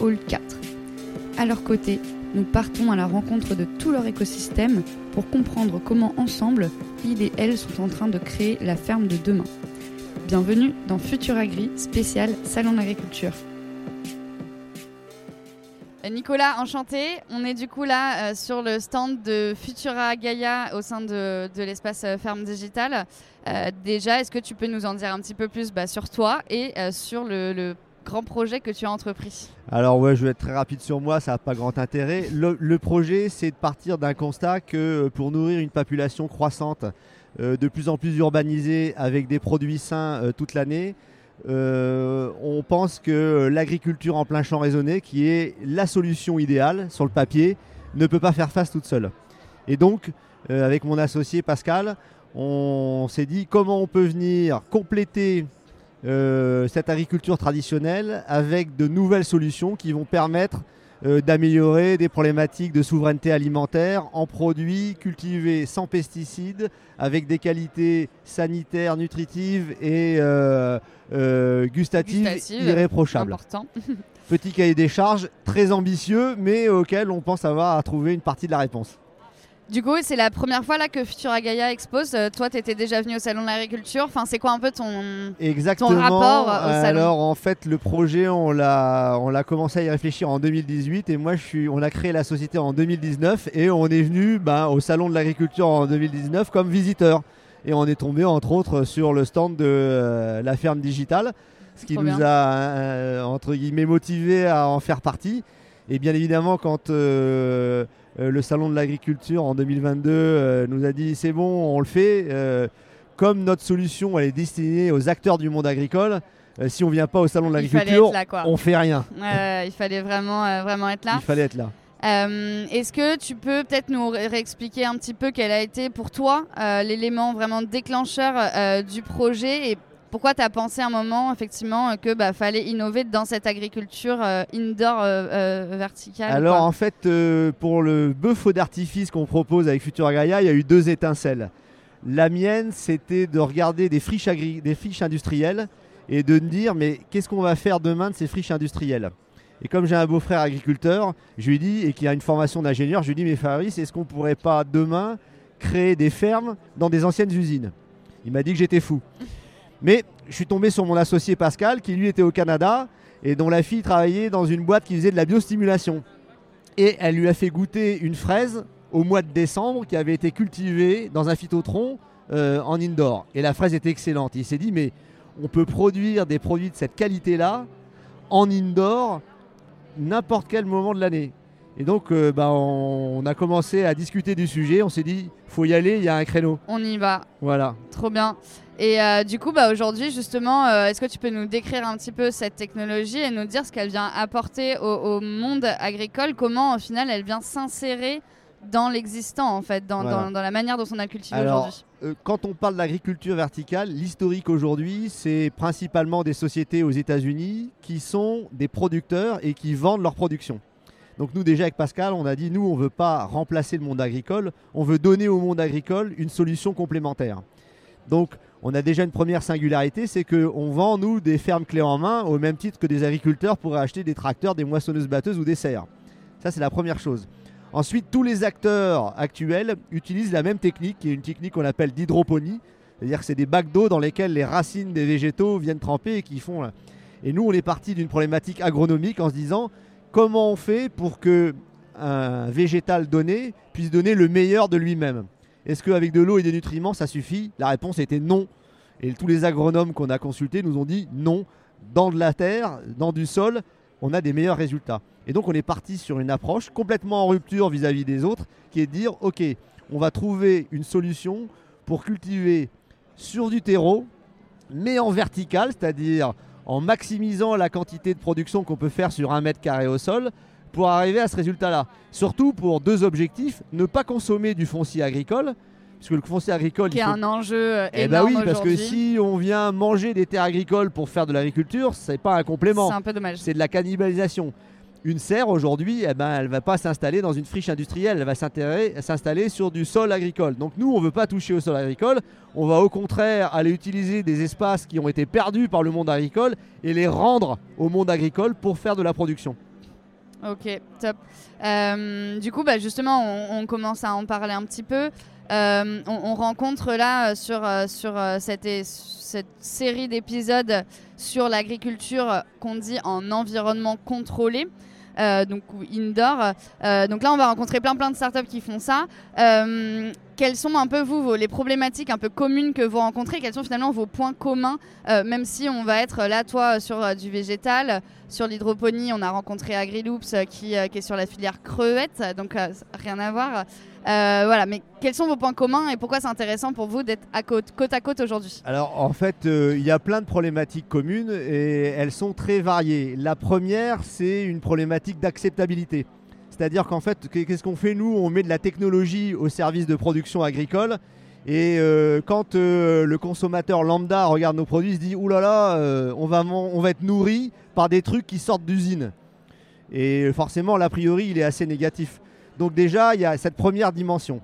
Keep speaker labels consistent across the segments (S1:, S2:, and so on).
S1: Hall 4. À leur côté, nous partons à la rencontre de tout leur écosystème pour comprendre comment ensemble, ils et elles sont en train de créer la ferme de demain. Bienvenue dans Futur Agri, spécial Salon d'agriculture. Nicolas, enchanté. On est du coup là euh, sur le stand de Futura Gaia au sein de, l'espace euh, Ferme Digitale. Euh, déjà, est-ce que tu peux nous en dire un petit peu plus bah, sur toi et sur le, grand projet que tu as entrepris
S2: Alors ouais, je vais être très rapide sur moi, ça n'a pas grand intérêt. Le, projet, c'est de partir d'un constat que pour nourrir une population croissante, de plus en plus urbanisée, avec des produits sains toute l'année, euh, on pense que l'agriculture en plein champ raisonné, qui est la solution idéale sur le papier, ne peut pas faire face toute seule. Et donc, euh, avec mon associé Pascal, on s'est dit comment on peut venir compléter euh, cette agriculture traditionnelle avec de nouvelles solutions qui vont permettre euh, d'améliorer des problématiques de souveraineté alimentaire en produits cultivés sans pesticides, avec des qualités sanitaires, nutritives et euh, euh, gustatives, irréprochables. Petit cahier des charges très ambitieux, mais auquel on pense avoir à trouver une partie de la réponse.
S1: Du coup, c'est la première fois là que Futura Gaia expose. Euh, toi, tu étais déjà venu au salon de l'agriculture. Enfin, c'est quoi un peu ton,
S2: Exactement.
S1: rapport au salon
S2: Alors, en fait, le projet, on l'a, on l'a commencé à y réfléchir en 2018 et moi, je suis, on a créé la société en 2019 et on est venu ben, au salon de l'agriculture en 2019 comme visiteur. Et on est tombé entre autres sur le stand de euh, la ferme digitale, ce qui nous a euh, entre guillemets motivé à en faire partie. Et bien évidemment, quand euh, le salon de l'agriculture en 2022 euh, nous a dit c'est bon, on le fait. Euh, comme notre solution elle est destinée aux acteurs du monde agricole, si on vient pas au salon de l'agriculture, on fait rien.
S1: il fallait vraiment, vraiment être là.
S2: Il fallait être là.
S1: Est-ce que tu peux peut-être nous réexpliquer un petit peu quel a été pour toi l'élément vraiment déclencheur du projet et pourquoi tu as pensé un moment effectivement que bah, fallait innover dans cette agriculture euh, indoor euh, euh, verticale
S2: Alors en fait, pour le bœuf d'artifice qu'on propose avec Futura Gaia, il y a eu deux étincelles. La mienne, c'était de regarder des friches, des friches industrielles et de me dire mais qu'est-ce qu'on va faire demain de ces friches industrielles? Et comme j'ai un beau-frère agriculteur, je lui dis, et qui a une formation d'ingénieur, je lui dis, mais Fabrice, est-ce qu'on pourrait pas demain créer des fermes dans des anciennes usines? Il m'a dit que j'étais fou. Mais je suis tombé sur mon associé Pascal, qui lui était au Canada et dont la fille travaillait dans une boîte qui faisait de la biostimulation. Et elle lui a fait goûter une fraise au mois de décembre qui avait été cultivée dans un phytotron euh, en indoor. Et la fraise était excellente. il s'est dit, mais on peut produire des produits de cette qualité-là en indoor n'importe quel moment de l'année. Et donc, euh, bah, on, a commencé à discuter du sujet. On s'est dit, faut y aller, il y a un créneau.
S1: On y va.
S2: Voilà.
S1: Trop bien. Et euh, du coup, bah, aujourd'hui, justement, euh, est-ce que tu peux nous décrire un petit peu cette technologie et nous dire ce qu'elle vient apporter au, monde agricole? Comment, au final, elle vient s'insérer dans l'existant, en fait, dans, la manière dont on a cultivé aujourd'hui?
S2: Quand on parle d'agriculture verticale, l'historique aujourd'hui, c'est principalement des sociétés aux États-Unis qui sont des producteurs et qui vendent leur production. Donc nous déjà avec Pascal, on a dit nous on veut pas remplacer le monde agricole, on veut donner au monde agricole une solution complémentaire. Donc on a déjà une première singularité, c'est qu'on vend nous des fermes clés en main au même titre que des agriculteurs pourraient acheter des tracteurs, des moissonneuses batteuses ou des serres. Ça c'est la première chose. Ensuite, tous les acteurs actuels utilisent la même technique, qui est une technique qu'on appelle d'hydroponie, c'est-à-dire que c'est des bacs d'eau dans lesquels les racines des végétaux viennent tremper et qui font. Et nous, on est parti d'une problématique agronomique en se disant comment on fait pour que un végétal donné puisse donner le meilleur de lui-même? Est-ce qu'avec de l'eau et des nutriments, ça suffit? La réponse était non. Et tous les agronomes qu'on a consultés nous ont dit non. Dans de la terre, dans du sol, on a des meilleurs résultats. Et donc on est parti sur une approche complètement en rupture vis-à-vis des autres, qui est de dire, OK, on va trouver une solution pour cultiver sur du terreau, mais en vertical, c'est-à-dire en maximisant la quantité de production qu'on peut faire sur un mètre carré au sol, pour arriver à ce résultat-là. Surtout pour deux objectifs ne pas consommer du foncier agricole. Parce que le foncier agricole.
S1: Qui est un enjeu euh,
S2: eh
S1: ben
S2: oui, parce que si on vient manger des terres agricoles pour faire de l'agriculture, c'est pas un complément.
S1: C'est un peu dommage.
S2: C'est de la cannibalisation. Une serre aujourd'hui, eh ben, elle va pas s'installer dans une friche industrielle, elle va s'installer sur du sol agricole. Donc nous, on veut pas toucher au sol agricole, on va au contraire aller utiliser des espaces qui ont été perdus par le monde agricole et les rendre au monde agricole pour faire de la production.
S1: Ok, top. Euh, du coup, bah, justement, on, commence à en parler un petit peu. Euh, on, rencontre là euh, sur, sur cette, cette série d'épisodes sur l'agriculture qu'on dit en environnement contrôlé. Euh, donc indoor. Euh, donc là, on va rencontrer plein plein de startups qui font ça. Euh, quelles sont un peu vous les problématiques un peu communes que vous rencontrez? Quels sont finalement vos points communs Même si on va être là, toi, sur du végétal, sur l'hydroponie, on a rencontré AgriLoops qui, qui, est sur la filière crevette, donc rien à voir. Euh, voilà, mais quels sont vos points communs et pourquoi c'est intéressant pour vous d'être à côte, côte à côte aujourd'hui?
S2: Alors en fait, euh, il y a plein de problématiques communes et elles sont très variées. La première, c'est une problématique d'acceptabilité. C'est-à-dire qu'en fait, qu'est-ce qu'on fait nous? On met de la technologie au service de production agricole. Et euh, quand le consommateur lambda regarde nos produits, il se dit Ouh là là, on, va, on va être nourri par des trucs qui sortent d'usine. Et forcément, l'a priori, il est assez négatif. Donc déjà, il y a cette première dimension.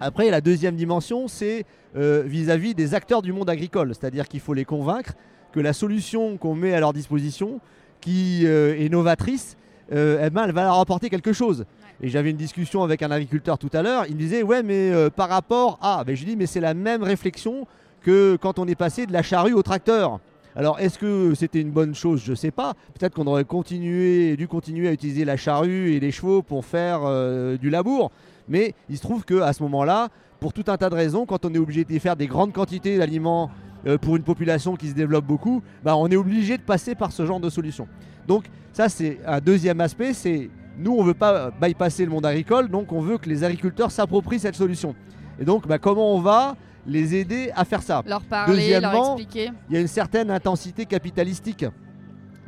S2: Après, la deuxième dimension, c'est euh, vis-à-vis des acteurs du monde agricole. C'est-à-dire qu'il faut les convaincre que la solution qu'on met à leur disposition, qui euh, est novatrice, euh, eh ben, elle va leur apporter quelque chose. Et j'avais une discussion avec un agriculteur tout à l'heure, il me disait, ouais, mais par rapport à... Ben, je lui dis, mais c'est la même réflexion que quand on est passé de la charrue au tracteur. Alors, est-ce que c'était une bonne chose? Je ne sais pas. Peut-être qu'on aurait continué, dû continuer à utiliser la charrue et les chevaux pour faire euh, du labour. Mais il se trouve qu'à ce moment-là, pour tout un tas de raisons, quand on est obligé de faire des grandes quantités d'aliments euh, pour une population qui se développe beaucoup, bah, on est obligé de passer par ce genre de solution. Donc, ça, c'est un deuxième aspect. C'est nous, on ne veut pas bypasser le monde agricole, donc on veut que les agriculteurs s'approprient cette solution. Et donc, bah, comment on va les aider à faire ça.
S1: Leur parler, leur expliquer.
S2: Il y a une certaine intensité capitalistique.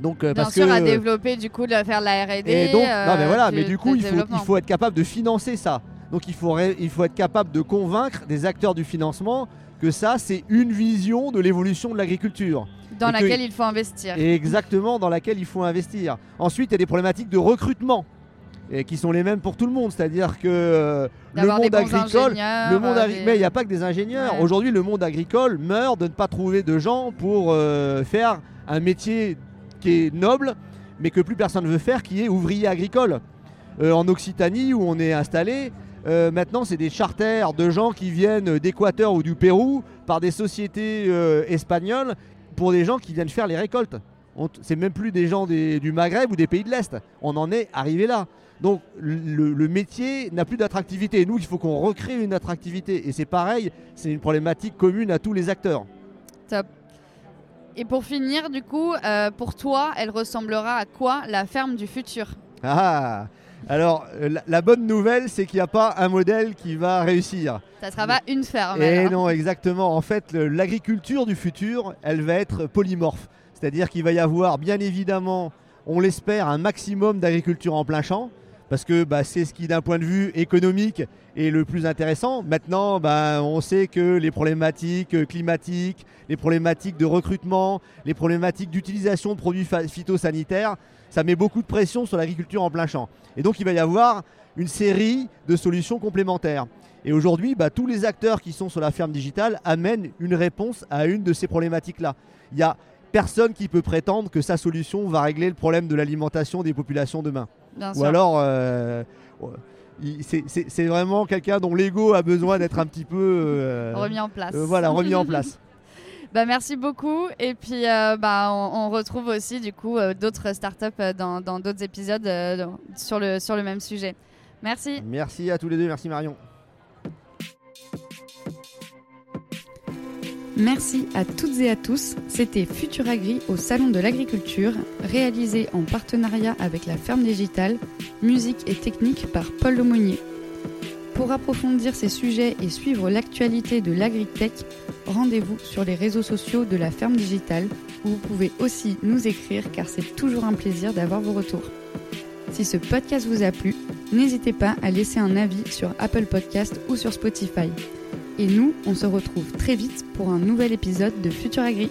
S1: Donc, euh, Bien sûr, à développer du coup de faire de la R&D. Et
S2: donc, non mais voilà, mais du coup, il faut, il faut être capable de financer ça. Donc, il faut, il faut être capable de convaincre des acteurs du financement que ça, c'est une vision de l'évolution de l'agriculture.
S1: Dans laquelle il faut investir.
S2: Exactement, dans laquelle il faut investir. Ensuite, il y a des problématiques de recrutement et qui sont les mêmes pour tout le monde. C'est-à-dire que euh, le monde agricole, le monde euh, mais il n'y a pas que des ingénieurs. Aujourd'hui, le monde agricole meurt de ne pas trouver de gens pour euh, faire un métier qui est noble, mais que plus personne ne veut faire, qui est ouvrier agricole. en Occitanie, où on est installé, maintenant, c'est des charters de gens qui viennent d'Équateur ou du Pérou par des sociétés espagnoles pour des gens qui viennent faire les récoltes. C'est même plus des gens du Maghreb ou des pays de l'Est. On en est arrivé là. Donc le, métier n'a plus d'attractivité. nous, il faut qu'on recrée une attractivité. Et c'est pareil, c'est une problématique commune à tous les acteurs.
S1: Top. Et pour finir, du coup, euh, pour toi, elle ressemblera à quoi la ferme du futur?
S2: Ah alors, euh, la, bonne nouvelle, c'est qu'il n'y a pas un modèle qui va réussir.
S1: Ça sera pas une ferme.
S2: Et non, exactement. En fait, l'agriculture du futur, elle va être polymorphe. C'est-à-dire qu'il va y avoir, bien évidemment, on l'espère, un maximum d'agriculture en plein champ parce que bah, c'est ce qui, d'un point de vue économique, est le plus intéressant. Maintenant, bah, on sait que les problématiques climatiques, les problématiques de recrutement, les problématiques d'utilisation de produits phytosanitaires, ça met beaucoup de pression sur l'agriculture en plein champ. Et donc, il va y avoir une série de solutions complémentaires. Et aujourd'hui, bah, tous les acteurs qui sont sur la ferme digitale amènent une réponse à une de ces problématiques-là. Il n'y a personne qui peut prétendre que sa solution va régler le problème de l'alimentation des populations demain. Ou alors, euh, c'est vraiment quelqu'un dont l'ego a besoin d'être un petit peu
S1: euh, remis en place.
S2: Euh, voilà, remis en place.
S1: Bah, merci beaucoup. Et puis, bah, on, retrouve aussi du coup d'autres startups dans d'autres épisodes sur, le, sur le même sujet. Merci.
S2: Merci à tous les deux. Merci Marion.
S1: Merci à toutes et à tous. C'était Futuragri au Salon de l'Agriculture, réalisé en partenariat avec la Ferme Digitale, musique et technique par Paul Lemonnier. Pour approfondir ces sujets et suivre l'actualité de l'agritech, rendez-vous sur les réseaux sociaux de la Ferme Digitale où vous pouvez aussi nous écrire car c'est toujours un plaisir d'avoir vos retours.
S3: Si ce podcast vous a plu, n'hésitez pas à laisser un avis sur Apple Podcast ou sur Spotify. Et nous, on se retrouve très vite pour un nouvel épisode de Futur Agri.